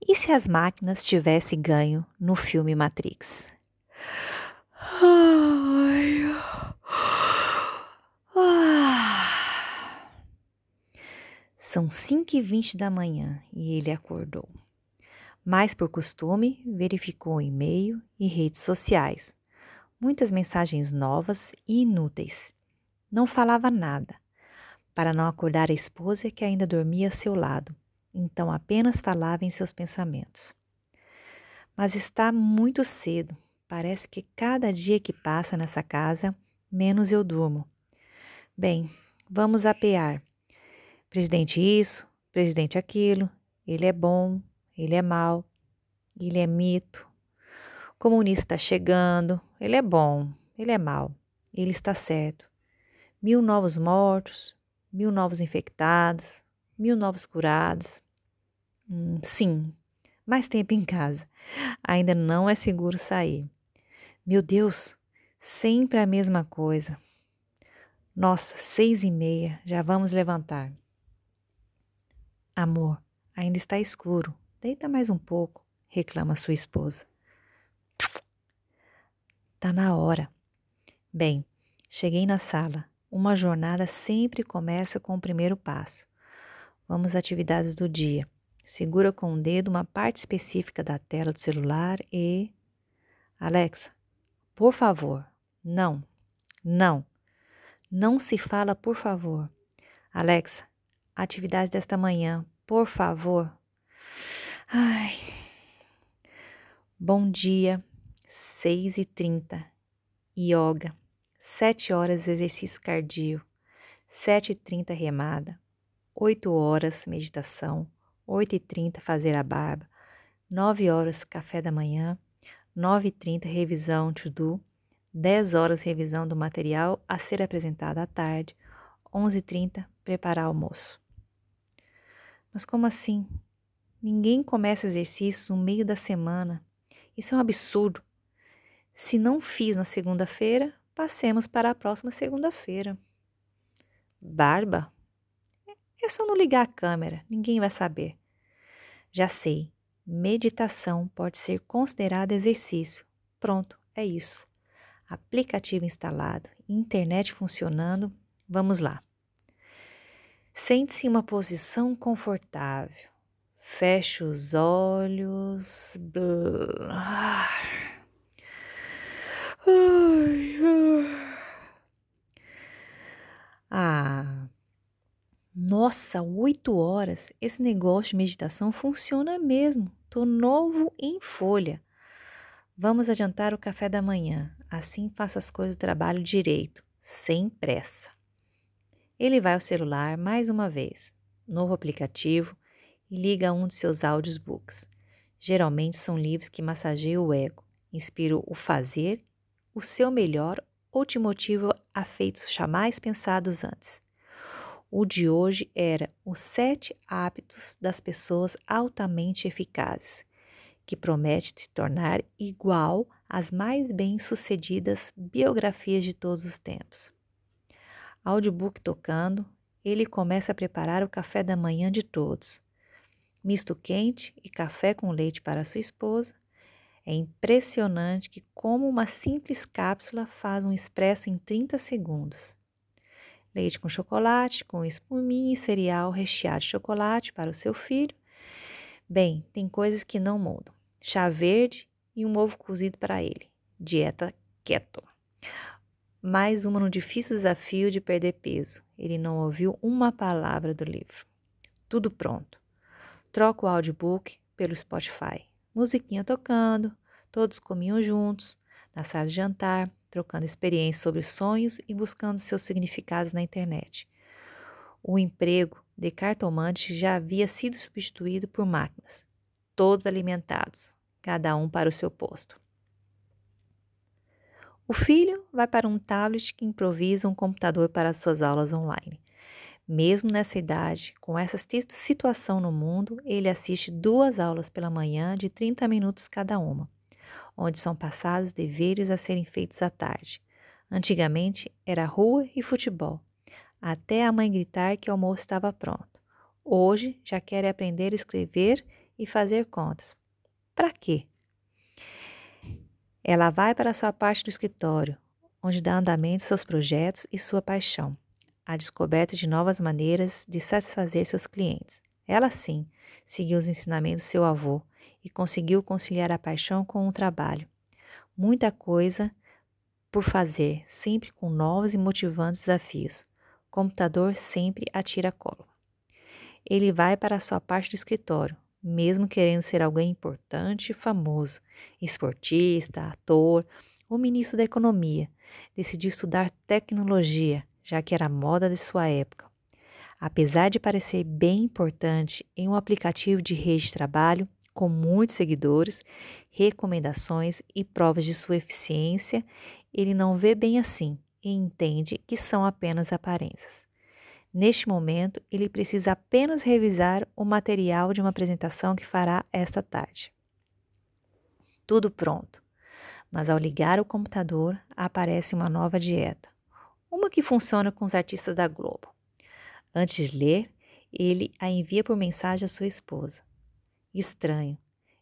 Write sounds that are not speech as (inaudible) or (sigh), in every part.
E se as máquinas tivessem ganho no filme Matrix? Ai. Ah. São 5 e 20 da manhã e ele acordou. Mas, por costume, verificou o e-mail e redes sociais. Muitas mensagens novas e inúteis. Não falava nada, para não acordar a esposa que ainda dormia a seu lado, então apenas falava em seus pensamentos. Mas está muito cedo. Parece que cada dia que passa nessa casa, menos eu durmo. Bem, vamos apear. Presidente isso, presidente aquilo, ele é bom, ele é mau, ele é mito. Comunista está chegando, ele é bom, ele é mau, ele está certo. Mil novos mortos, mil novos infectados, mil novos curados. Hum, sim, mais tempo em casa. Ainda não é seguro sair. Meu Deus, sempre a mesma coisa. Nossa, seis e meia, já vamos levantar. Amor, ainda está escuro. Deita mais um pouco, reclama sua esposa. Tá na hora. Bem, cheguei na sala. Uma jornada sempre começa com o primeiro passo. Vamos às atividades do dia. Segura com o dedo uma parte específica da tela do celular e. Alexa, por favor. Não, não. Não se fala por favor. Alexa, atividade desta manhã, por favor. Ai. Bom dia, 6 e 30 Yoga, 7 horas exercício cardio, 7 e 30 remada, 8 horas meditação, 8 e 30 fazer a barba, 9 horas café da manhã, 9 e 30 revisão to do, 10 horas revisão do material a ser apresentado à tarde, 11h30 preparar almoço. Mas como assim? Ninguém começa exercício no meio da semana. Isso é um absurdo. Se não fiz na segunda-feira, passemos para a próxima segunda-feira. Barba? É só não ligar a câmera, ninguém vai saber. Já sei, meditação pode ser considerada exercício. Pronto, é isso aplicativo instalado, internet funcionando. Vamos lá. Sente-se em uma posição confortável. Feche os olhos. Ah, nossa, oito horas. Esse negócio de meditação funciona mesmo. Tô novo em folha. Vamos adiantar o café da manhã, assim faça as coisas do trabalho direito, sem pressa. Ele vai ao celular mais uma vez, novo aplicativo, e liga um de seus audiobooks. Geralmente são livros que massageiam o ego, inspiram o fazer, o seu melhor ou te motivam a feitos jamais pensados antes. O de hoje era Os Sete Hábitos das Pessoas Altamente Eficazes que promete se tornar igual às mais bem-sucedidas biografias de todos os tempos. Audiobook tocando, ele começa a preparar o café da manhã de todos. Misto quente e café com leite para sua esposa. É impressionante que como uma simples cápsula faz um expresso em 30 segundos. Leite com chocolate, com espuminha e cereal recheado de chocolate para o seu filho. Bem, tem coisas que não mudam chá verde e um ovo cozido para ele. Dieta keto. Mais uma no difícil desafio de perder peso. Ele não ouviu uma palavra do livro. Tudo pronto. Troca o audiobook pelo Spotify. Musiquinha tocando, todos comiam juntos, na sala de jantar, trocando experiências sobre sonhos e buscando seus significados na internet. O emprego de cartomante já havia sido substituído por máquinas, todos alimentados, cada um para o seu posto. O filho vai para um tablet que improvisa um computador para suas aulas online. Mesmo nessa idade, com essa situação no mundo, ele assiste duas aulas pela manhã de 30 minutos cada uma, onde são passados deveres a serem feitos à tarde. Antigamente era rua e futebol, até a mãe gritar que o almoço estava pronto. Hoje já quer aprender a escrever e fazer contas. Para quê? Ela vai para sua parte do escritório, onde dá andamento seus projetos e sua paixão, a descoberta de novas maneiras de satisfazer seus clientes. Ela sim seguiu os ensinamentos do seu avô e conseguiu conciliar a paixão com o trabalho. Muita coisa por fazer, sempre com novos e motivantes desafios. Computador sempre atira colo. Ele vai para a sua parte do escritório, mesmo querendo ser alguém importante e famoso, esportista, ator ou ministro da Economia. Decidiu estudar tecnologia, já que era moda de sua época. Apesar de parecer bem importante em um aplicativo de rede de trabalho, com muitos seguidores, recomendações e provas de sua eficiência, ele não vê bem assim e entende que são apenas aparências. Neste momento, ele precisa apenas revisar o material de uma apresentação que fará esta tarde. Tudo pronto, mas ao ligar o computador aparece uma nova dieta, uma que funciona com os artistas da Globo. Antes de ler, ele a envia por mensagem à sua esposa. Estranho.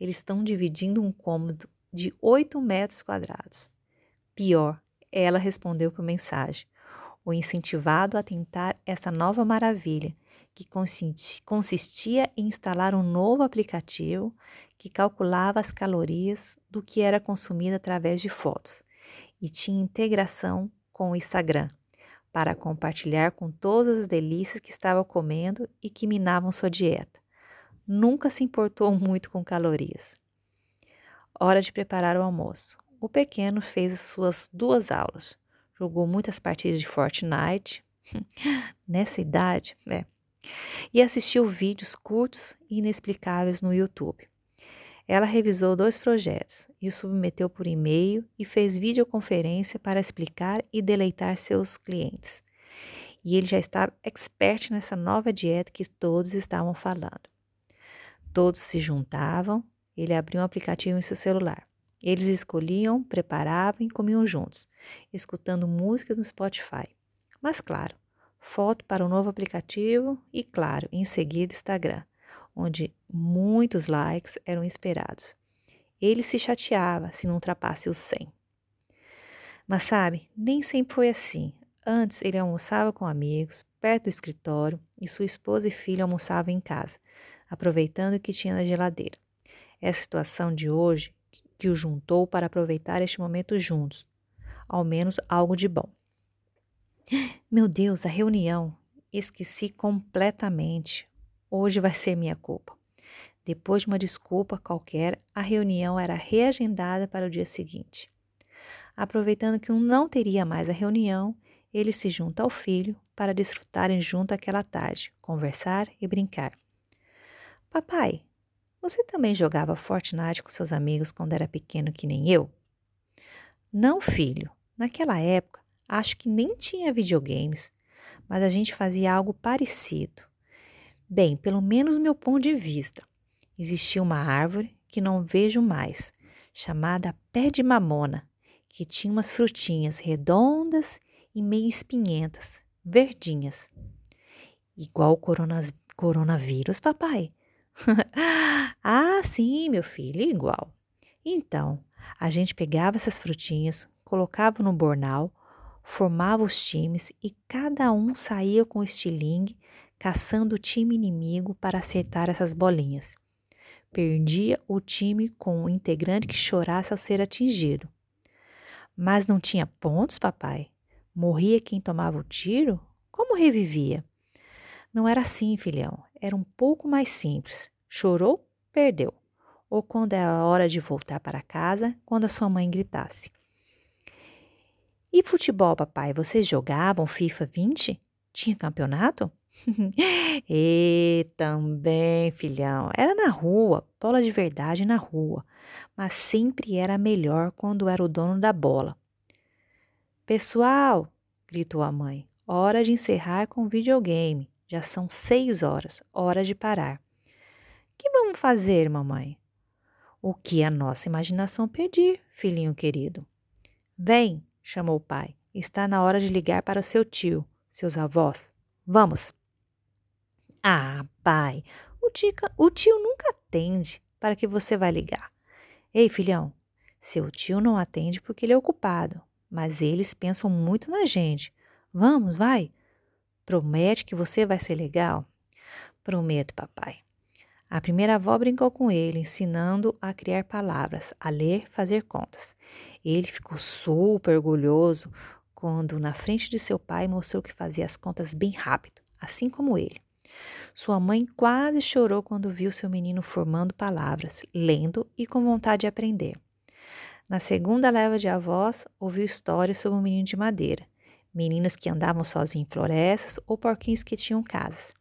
Eles estão dividindo um cômodo de 8 metros quadrados. Pior, ela respondeu por mensagem, o incentivado a tentar essa nova maravilha, que consistia em instalar um novo aplicativo que calculava as calorias do que era consumido através de fotos e tinha integração com o Instagram para compartilhar com todas as delícias que estava comendo e que minavam sua dieta nunca se importou (laughs) muito com calorias. Hora de preparar o almoço. O pequeno fez as suas duas aulas. Jogou muitas partidas de Fortnite. (laughs) Nessa idade, é. E assistiu vídeos curtos e inexplicáveis no YouTube. Ela revisou dois projetos e os submeteu por e-mail e fez videoconferência para explicar e deleitar seus clientes. E ele já estava expert nessa nova dieta que todos estavam falando. Todos se juntavam, ele abria um aplicativo em seu celular. Eles escolhiam, preparavam e comiam juntos, escutando música no Spotify. Mas claro, foto para o novo aplicativo e, claro, em seguida Instagram, onde muitos likes eram esperados. Ele se chateava se não ultrapasse os 100. Mas sabe, nem sempre foi assim. Antes ele almoçava com amigos, perto do escritório, e sua esposa e filho almoçavam em casa, aproveitando o que tinha na geladeira. É a situação de hoje que o juntou para aproveitar este momento juntos, ao menos algo de bom. Meu Deus, a reunião! Esqueci completamente. Hoje vai ser minha culpa. Depois de uma desculpa qualquer, a reunião era reagendada para o dia seguinte. Aproveitando que um não teria mais a reunião, ele se junta ao filho para desfrutarem junto aquela tarde, conversar e brincar. Papai, você também jogava Fortnite com seus amigos quando era pequeno que nem eu? Não, filho. Naquela época, acho que nem tinha videogames, mas a gente fazia algo parecido. Bem, pelo menos meu ponto de vista. Existia uma árvore que não vejo mais, chamada pé de mamona, que tinha umas frutinhas redondas e meio espinhentas, verdinhas. Igual o coronavírus, papai. (laughs) ah, sim, meu filho, igual. Então, a gente pegava essas frutinhas, colocava no bornal, formava os times e cada um saía com o estilingue, caçando o time inimigo para acertar essas bolinhas. Perdia o time com um integrante que chorasse ao ser atingido. Mas não tinha pontos, papai? Morria quem tomava o tiro? Como revivia? Não era assim, filhão. Era um pouco mais simples. Chorou, perdeu. Ou quando é a hora de voltar para casa, quando a sua mãe gritasse. E futebol, papai? Vocês jogavam FIFA 20? Tinha campeonato? (laughs) e também, filhão. Era na rua, bola de verdade na rua. Mas sempre era melhor quando era o dono da bola. Pessoal, gritou a mãe, hora de encerrar com o videogame. Já são seis horas, hora de parar. Que vamos fazer, mamãe? O que a nossa imaginação pedir, filhinho querido. Vem, chamou o pai. Está na hora de ligar para o seu tio, seus avós. Vamos. Ah, pai, O, tica, o tio nunca atende para que você vai ligar. Ei, filhão, seu tio não atende porque ele é ocupado, mas eles pensam muito na gente. Vamos, vai. Promete que você vai ser legal? Prometo, papai. A primeira avó brincou com ele, ensinando a criar palavras, a ler, fazer contas. Ele ficou super orgulhoso quando, na frente de seu pai, mostrou que fazia as contas bem rápido, assim como ele. Sua mãe quase chorou quando viu seu menino formando palavras, lendo e com vontade de aprender. Na segunda leva de avós, ouviu histórias sobre um menino de madeira, meninas que andavam sozinhas em florestas ou porquinhos que tinham casas.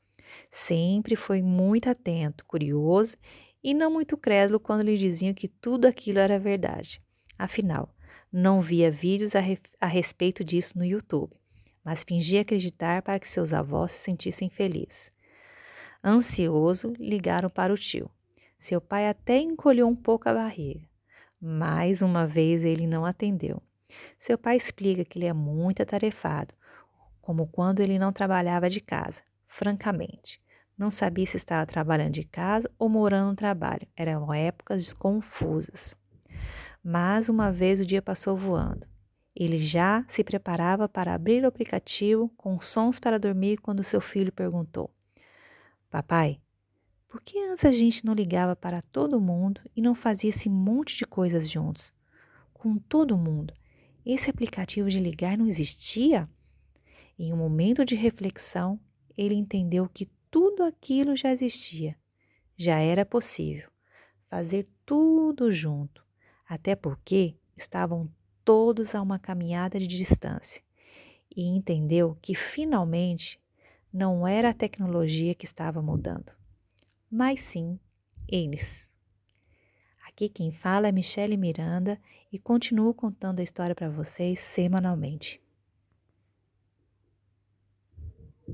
Sempre foi muito atento, curioso e não muito crédulo quando lhe diziam que tudo aquilo era verdade. Afinal, não via vídeos a, re a respeito disso no YouTube, mas fingia acreditar para que seus avós se sentissem felizes. Ansioso, ligaram para o tio. Seu pai até encolheu um pouco a barriga. Mais uma vez ele não atendeu. Seu pai explica que ele é muito atarefado, como quando ele não trabalhava de casa. Francamente, não sabia se estava trabalhando de casa ou morando no trabalho. Eram épocas confusas. Mas uma vez o dia passou voando. Ele já se preparava para abrir o aplicativo com sons para dormir quando seu filho perguntou: Papai, por que antes a gente não ligava para todo mundo e não fazia esse monte de coisas juntos? Com todo mundo. Esse aplicativo de ligar não existia? Em um momento de reflexão, ele entendeu que tudo aquilo já existia. Já era possível fazer tudo junto, até porque estavam todos a uma caminhada de distância. E entendeu que finalmente não era a tecnologia que estava mudando, mas sim eles. Aqui quem fala é Michele Miranda e continuo contando a história para vocês semanalmente.